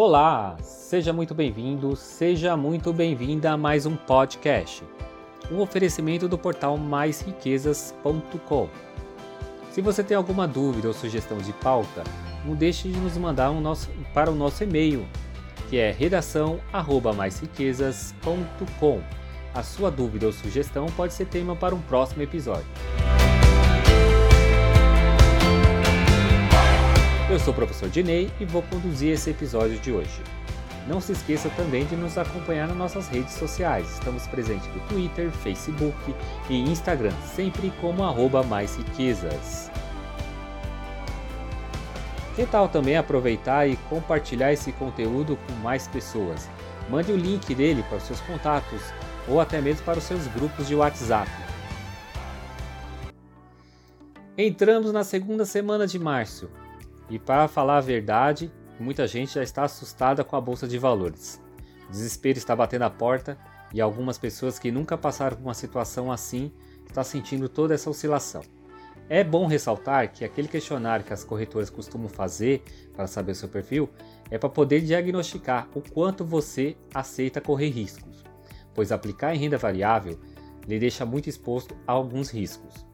Olá, seja muito bem-vindo, seja muito bem-vinda a mais um podcast, um oferecimento do portal maisriquezas.com. Se você tem alguma dúvida ou sugestão de pauta, não deixe de nos mandar um nosso, para o nosso e-mail, que é redação@maisriquezas.com. A sua dúvida ou sugestão pode ser tema para um próximo episódio. Eu sou o professor Dinei e vou conduzir esse episódio de hoje. Não se esqueça também de nos acompanhar nas nossas redes sociais. Estamos presentes no Twitter, Facebook e Instagram, sempre como arroba mais riquezas. Que tal também aproveitar e compartilhar esse conteúdo com mais pessoas? Mande o link dele para os seus contatos ou até mesmo para os seus grupos de WhatsApp. Entramos na segunda semana de março e para falar a verdade, muita gente já está assustada com a bolsa de valores. O desespero está batendo a porta e algumas pessoas que nunca passaram por uma situação assim estão sentindo toda essa oscilação. É bom ressaltar que aquele questionário que as corretoras costumam fazer para saber o seu perfil é para poder diagnosticar o quanto você aceita correr riscos, pois aplicar em renda variável lhe deixa muito exposto a alguns riscos.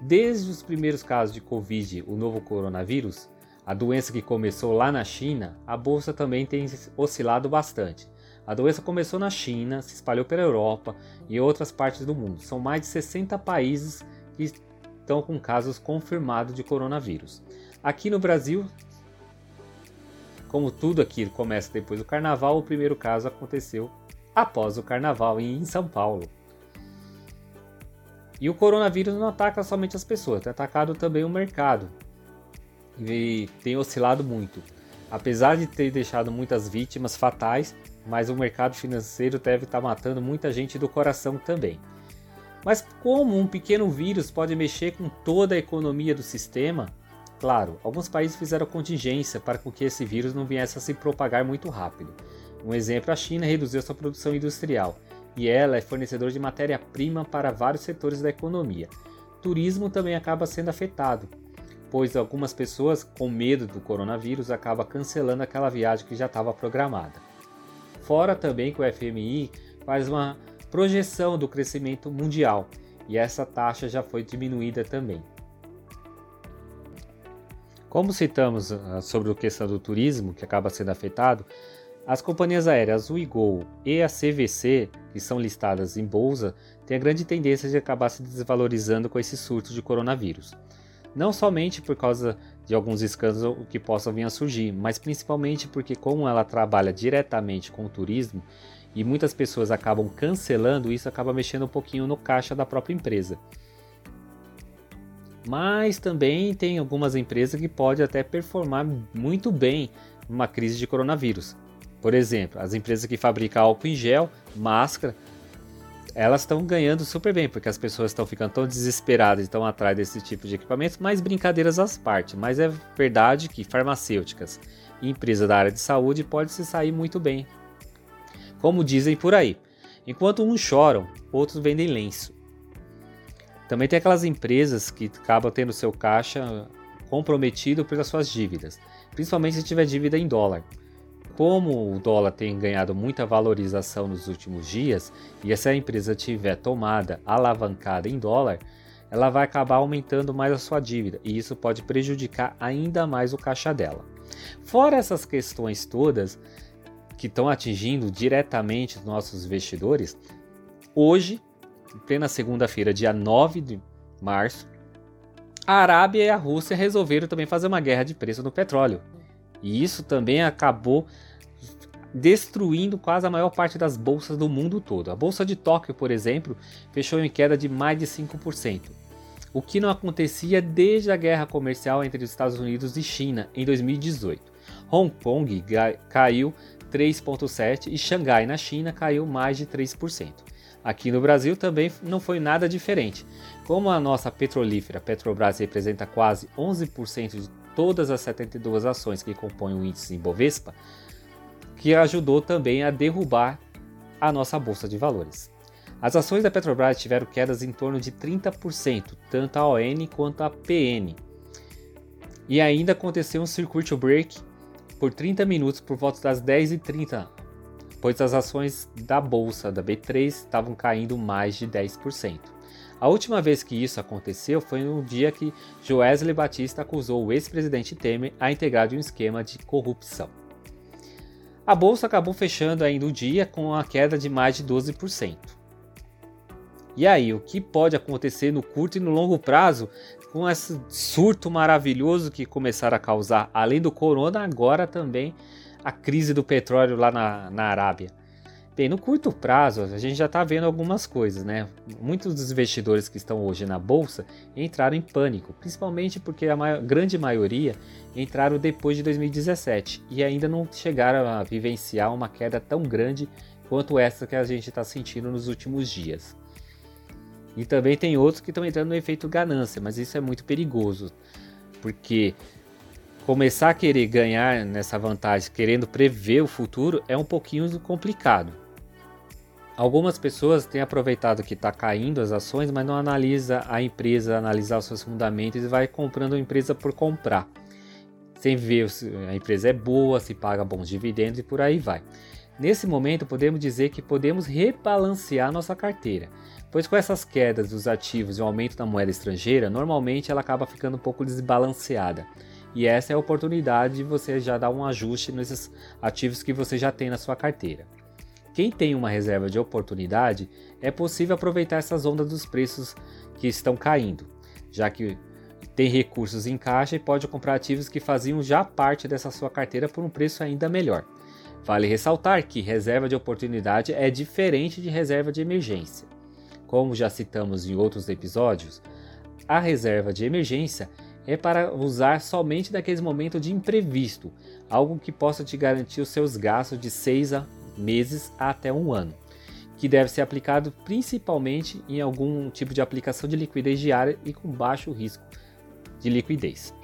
Desde os primeiros casos de Covid, o novo coronavírus, a doença que começou lá na China, a bolsa também tem oscilado bastante. A doença começou na China, se espalhou pela Europa e outras partes do mundo. São mais de 60 países que estão com casos confirmados de coronavírus. Aqui no Brasil, como tudo aqui começa depois do carnaval, o primeiro caso aconteceu após o carnaval em São Paulo. E o coronavírus não ataca somente as pessoas, tem atacado também o mercado e tem oscilado muito. Apesar de ter deixado muitas vítimas fatais, mas o mercado financeiro deve estar matando muita gente do coração também. Mas como um pequeno vírus pode mexer com toda a economia do sistema? Claro, alguns países fizeram contingência para que esse vírus não viesse a se propagar muito rápido. Um exemplo, a China reduziu sua produção industrial e ela é fornecedor de matéria-prima para vários setores da economia. Turismo também acaba sendo afetado, pois algumas pessoas, com medo do coronavírus, acabam cancelando aquela viagem que já estava programada. Fora também que o FMI faz uma projeção do crescimento mundial e essa taxa já foi diminuída também. Como citamos ah, sobre a questão do turismo, que acaba sendo afetado, as companhias aéreas Uigol e a CVC, que são listadas em bolsa, têm a grande tendência de acabar se desvalorizando com esse surto de coronavírus não somente por causa de alguns escândalos que possam vir a surgir, mas principalmente porque como ela trabalha diretamente com o turismo e muitas pessoas acabam cancelando, isso acaba mexendo um pouquinho no caixa da própria empresa. Mas também tem algumas empresas que podem até performar muito bem numa crise de coronavírus. Por exemplo, as empresas que fabricam álcool em gel, máscara, elas estão ganhando super bem, porque as pessoas estão ficando tão desesperadas e estão atrás desse tipo de equipamento, mas brincadeiras às partes. Mas é verdade que farmacêuticas e empresas da área de saúde podem se sair muito bem. Como dizem por aí, enquanto uns choram, outros vendem lenço. Também tem aquelas empresas que acabam tendo seu caixa comprometido pelas suas dívidas, principalmente se tiver dívida em dólar como o dólar tem ganhado muita valorização nos últimos dias e essa empresa tiver tomada alavancada em dólar, ela vai acabar aumentando mais a sua dívida e isso pode prejudicar ainda mais o caixa dela. Fora essas questões todas que estão atingindo diretamente os nossos investidores, hoje, em plena segunda-feira, dia 9 de março, a Arábia e a Rússia resolveram também fazer uma guerra de preço no petróleo. E isso também acabou destruindo quase a maior parte das bolsas do mundo todo. A bolsa de Tóquio, por exemplo, fechou em queda de mais de 5%, o que não acontecia desde a guerra comercial entre os Estados Unidos e China em 2018. Hong Kong caiu 3,7% e Xangai, na China, caiu mais de 3%. Aqui no Brasil também não foi nada diferente. Como a nossa petrolífera Petrobras representa quase 11% de todas as 72 ações que compõem o índice Ibovespa, que ajudou também a derrubar a nossa bolsa de valores. As ações da Petrobras tiveram quedas em torno de 30%, tanto a ON quanto a PN. E ainda aconteceu um circuit break por 30 minutos por volta das 10h30, pois as ações da bolsa da B3 estavam caindo mais de 10%. A última vez que isso aconteceu foi no dia que Joesley Batista acusou o ex-presidente Temer a integrar de um esquema de corrupção. A bolsa acabou fechando ainda o dia com a queda de mais de 12%. E aí, o que pode acontecer no curto e no longo prazo com esse surto maravilhoso que começaram a causar, além do corona, agora também a crise do petróleo lá na, na Arábia? Bem, no curto prazo, a gente já está vendo algumas coisas, né? Muitos dos investidores que estão hoje na bolsa entraram em pânico, principalmente porque a maior, grande maioria entraram depois de 2017 e ainda não chegaram a vivenciar uma queda tão grande quanto essa que a gente está sentindo nos últimos dias. E também tem outros que estão entrando no efeito ganância, mas isso é muito perigoso, porque começar a querer ganhar nessa vantagem, querendo prever o futuro, é um pouquinho complicado. Algumas pessoas têm aproveitado que está caindo as ações, mas não analisa a empresa, analisar os seus fundamentos e vai comprando a empresa por comprar, sem ver se a empresa é boa, se paga bons dividendos e por aí vai. Nesse momento, podemos dizer que podemos rebalancear nossa carteira, pois com essas quedas dos ativos e o aumento da moeda estrangeira, normalmente ela acaba ficando um pouco desbalanceada. E essa é a oportunidade de você já dar um ajuste nesses ativos que você já tem na sua carteira. Quem tem uma reserva de oportunidade, é possível aproveitar essas ondas dos preços que estão caindo, já que tem recursos em caixa e pode comprar ativos que faziam já parte dessa sua carteira por um preço ainda melhor. Vale ressaltar que reserva de oportunidade é diferente de reserva de emergência. Como já citamos em outros episódios, a reserva de emergência é para usar somente naqueles momentos de imprevisto, algo que possa te garantir os seus gastos de 6 meses a até um ano, que deve ser aplicado principalmente em algum tipo de aplicação de liquidez diária e com baixo risco de liquidez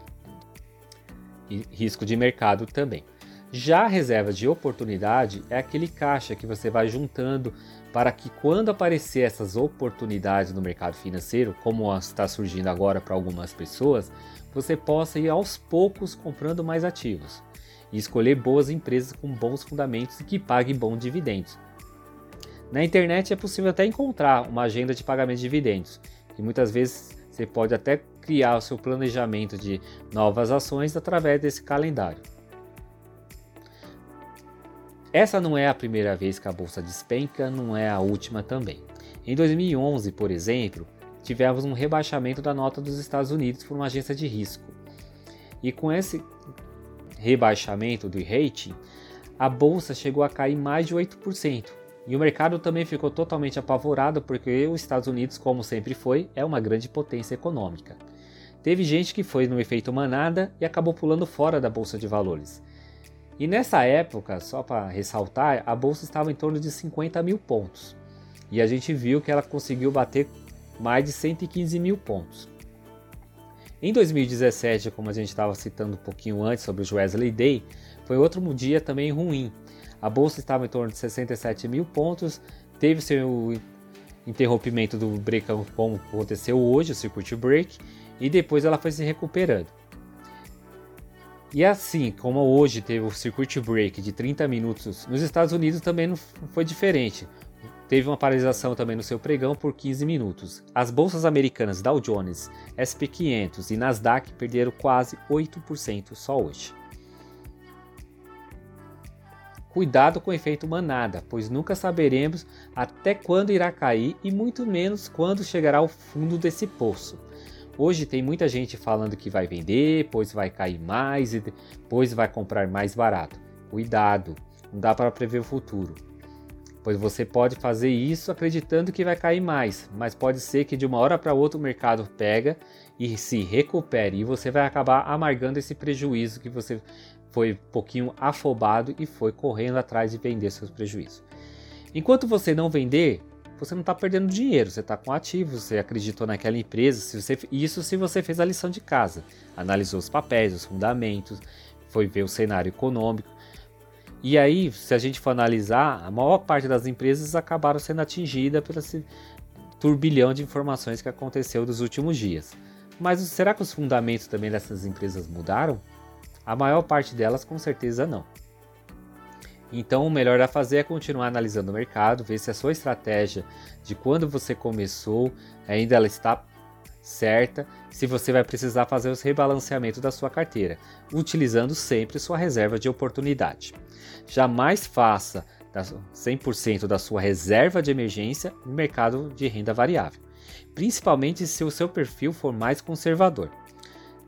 e risco de mercado também. Já a reserva de oportunidade é aquele caixa que você vai juntando para que quando aparecer essas oportunidades no mercado financeiro, como está surgindo agora para algumas pessoas, você possa ir aos poucos comprando mais ativos e escolher boas empresas com bons fundamentos e que paguem bons dividendos. Na internet é possível até encontrar uma agenda de pagamento de dividendos, e muitas vezes você pode até criar o seu planejamento de novas ações através desse calendário. Essa não é a primeira vez que a bolsa despenca, não é a última também. Em 2011, por exemplo, tivemos um rebaixamento da nota dos Estados Unidos por uma agência de risco. E com esse rebaixamento do rating, a bolsa chegou a cair mais de 8%. E o mercado também ficou totalmente apavorado porque os Estados Unidos, como sempre foi, é uma grande potência econômica. Teve gente que foi no efeito manada e acabou pulando fora da bolsa de valores. E nessa época, só para ressaltar, a bolsa estava em torno de 50 mil pontos. E a gente viu que ela conseguiu bater mais de 115 mil pontos. Em 2017, como a gente estava citando um pouquinho antes sobre o Wesley Day, foi outro dia também ruim. A bolsa estava em torno de 67 mil pontos, teve seu interrompimento do break como aconteceu hoje, o circuit break, e depois ela foi se recuperando. E assim, como hoje teve o circuit break de 30 minutos, nos Estados Unidos também não foi diferente. Teve uma paralisação também no seu pregão por 15 minutos. As bolsas americanas Dow Jones, SP 500 e Nasdaq perderam quase 8% só hoje. Cuidado com o efeito manada, pois nunca saberemos até quando irá cair e muito menos quando chegará ao fundo desse poço. Hoje tem muita gente falando que vai vender, depois vai cair mais e depois vai comprar mais barato. Cuidado, não dá para prever o futuro. Pois você pode fazer isso acreditando que vai cair mais, mas pode ser que de uma hora para outra o mercado pega e se recupere e você vai acabar amargando esse prejuízo que você foi um pouquinho afobado e foi correndo atrás de vender seus prejuízos. Enquanto você não vender, você não está perdendo dinheiro, você está com ativos, você acreditou naquela empresa. Se você, isso se você fez a lição de casa, analisou os papéis, os fundamentos, foi ver o cenário econômico. E aí, se a gente for analisar, a maior parte das empresas acabaram sendo atingidas por esse turbilhão de informações que aconteceu nos últimos dias. Mas será que os fundamentos também dessas empresas mudaram? A maior parte delas, com certeza, não. Então, o melhor a fazer é continuar analisando o mercado, ver se a sua estratégia de quando você começou ainda ela está certa, se você vai precisar fazer os rebalanceamentos da sua carteira, utilizando sempre sua reserva de oportunidade. Jamais faça 100% da sua reserva de emergência no mercado de renda variável, principalmente se o seu perfil for mais conservador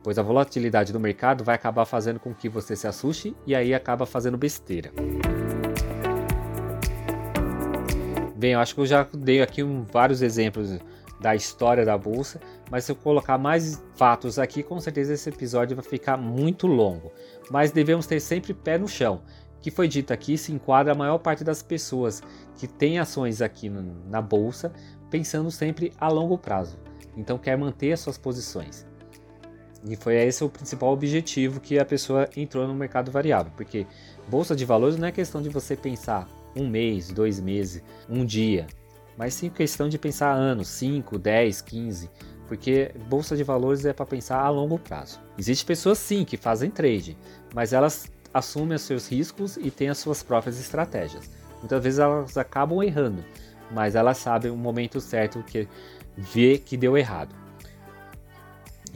pois a volatilidade do mercado vai acabar fazendo com que você se assuste e aí acaba fazendo besteira. Bem, eu acho que eu já dei aqui um, vários exemplos da história da bolsa, mas se eu colocar mais fatos aqui, com certeza esse episódio vai ficar muito longo. Mas devemos ter sempre pé no chão. Que foi dito aqui se enquadra a maior parte das pessoas que têm ações aqui na bolsa, pensando sempre a longo prazo. Então quer manter as suas posições. E foi esse o principal objetivo que a pessoa entrou no mercado variável, porque bolsa de valores não é questão de você pensar um mês, dois meses, um dia, mas sim questão de pensar anos, 5, 10, 15, porque bolsa de valores é para pensar a longo prazo. Existem pessoas sim que fazem trade, mas elas assumem os seus riscos e têm as suas próprias estratégias. Muitas vezes elas acabam errando, mas elas sabem o momento certo que vê que deu errado.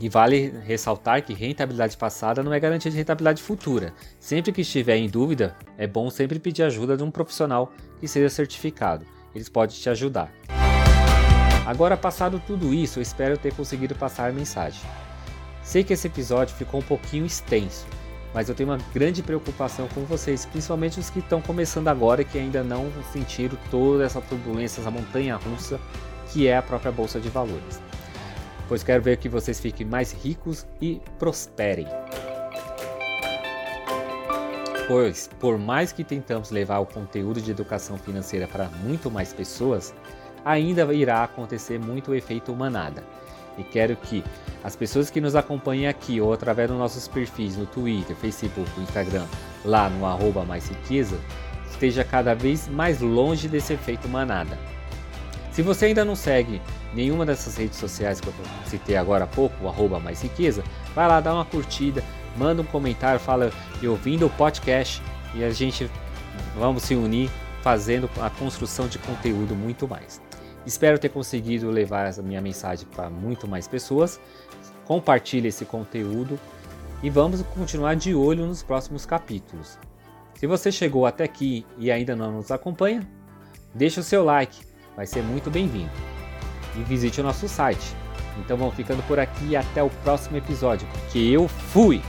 E vale ressaltar que rentabilidade passada não é garantia de rentabilidade futura. Sempre que estiver em dúvida, é bom sempre pedir ajuda de um profissional que seja certificado. Eles podem te ajudar. Agora, passado tudo isso, eu espero ter conseguido passar a mensagem. Sei que esse episódio ficou um pouquinho extenso, mas eu tenho uma grande preocupação com vocês, principalmente os que estão começando agora e que ainda não sentiram toda essa turbulência, essa montanha russa que é a própria bolsa de valores pois quero ver que vocês fiquem mais ricos e prosperem. Pois, por mais que tentamos levar o conteúdo de educação financeira para muito mais pessoas, ainda irá acontecer muito o efeito manada. E quero que as pessoas que nos acompanhem aqui ou através dos nossos perfis no Twitter, Facebook, Instagram, lá no arroba mais riqueza, esteja cada vez mais longe desse efeito manada. Se você ainda não segue nenhuma dessas redes sociais que eu citei agora há pouco, o arroba mais riqueza, vai lá, dá uma curtida, manda um comentário, fala eu ouvindo o podcast e a gente vamos se unir fazendo a construção de conteúdo muito mais. Espero ter conseguido levar essa minha mensagem para muito mais pessoas. Compartilhe esse conteúdo e vamos continuar de olho nos próximos capítulos. Se você chegou até aqui e ainda não nos acompanha, deixe o seu like, vai ser muito bem-vindo e visite o nosso site. Então vamos ficando por aqui e até o próximo episódio, porque eu fui!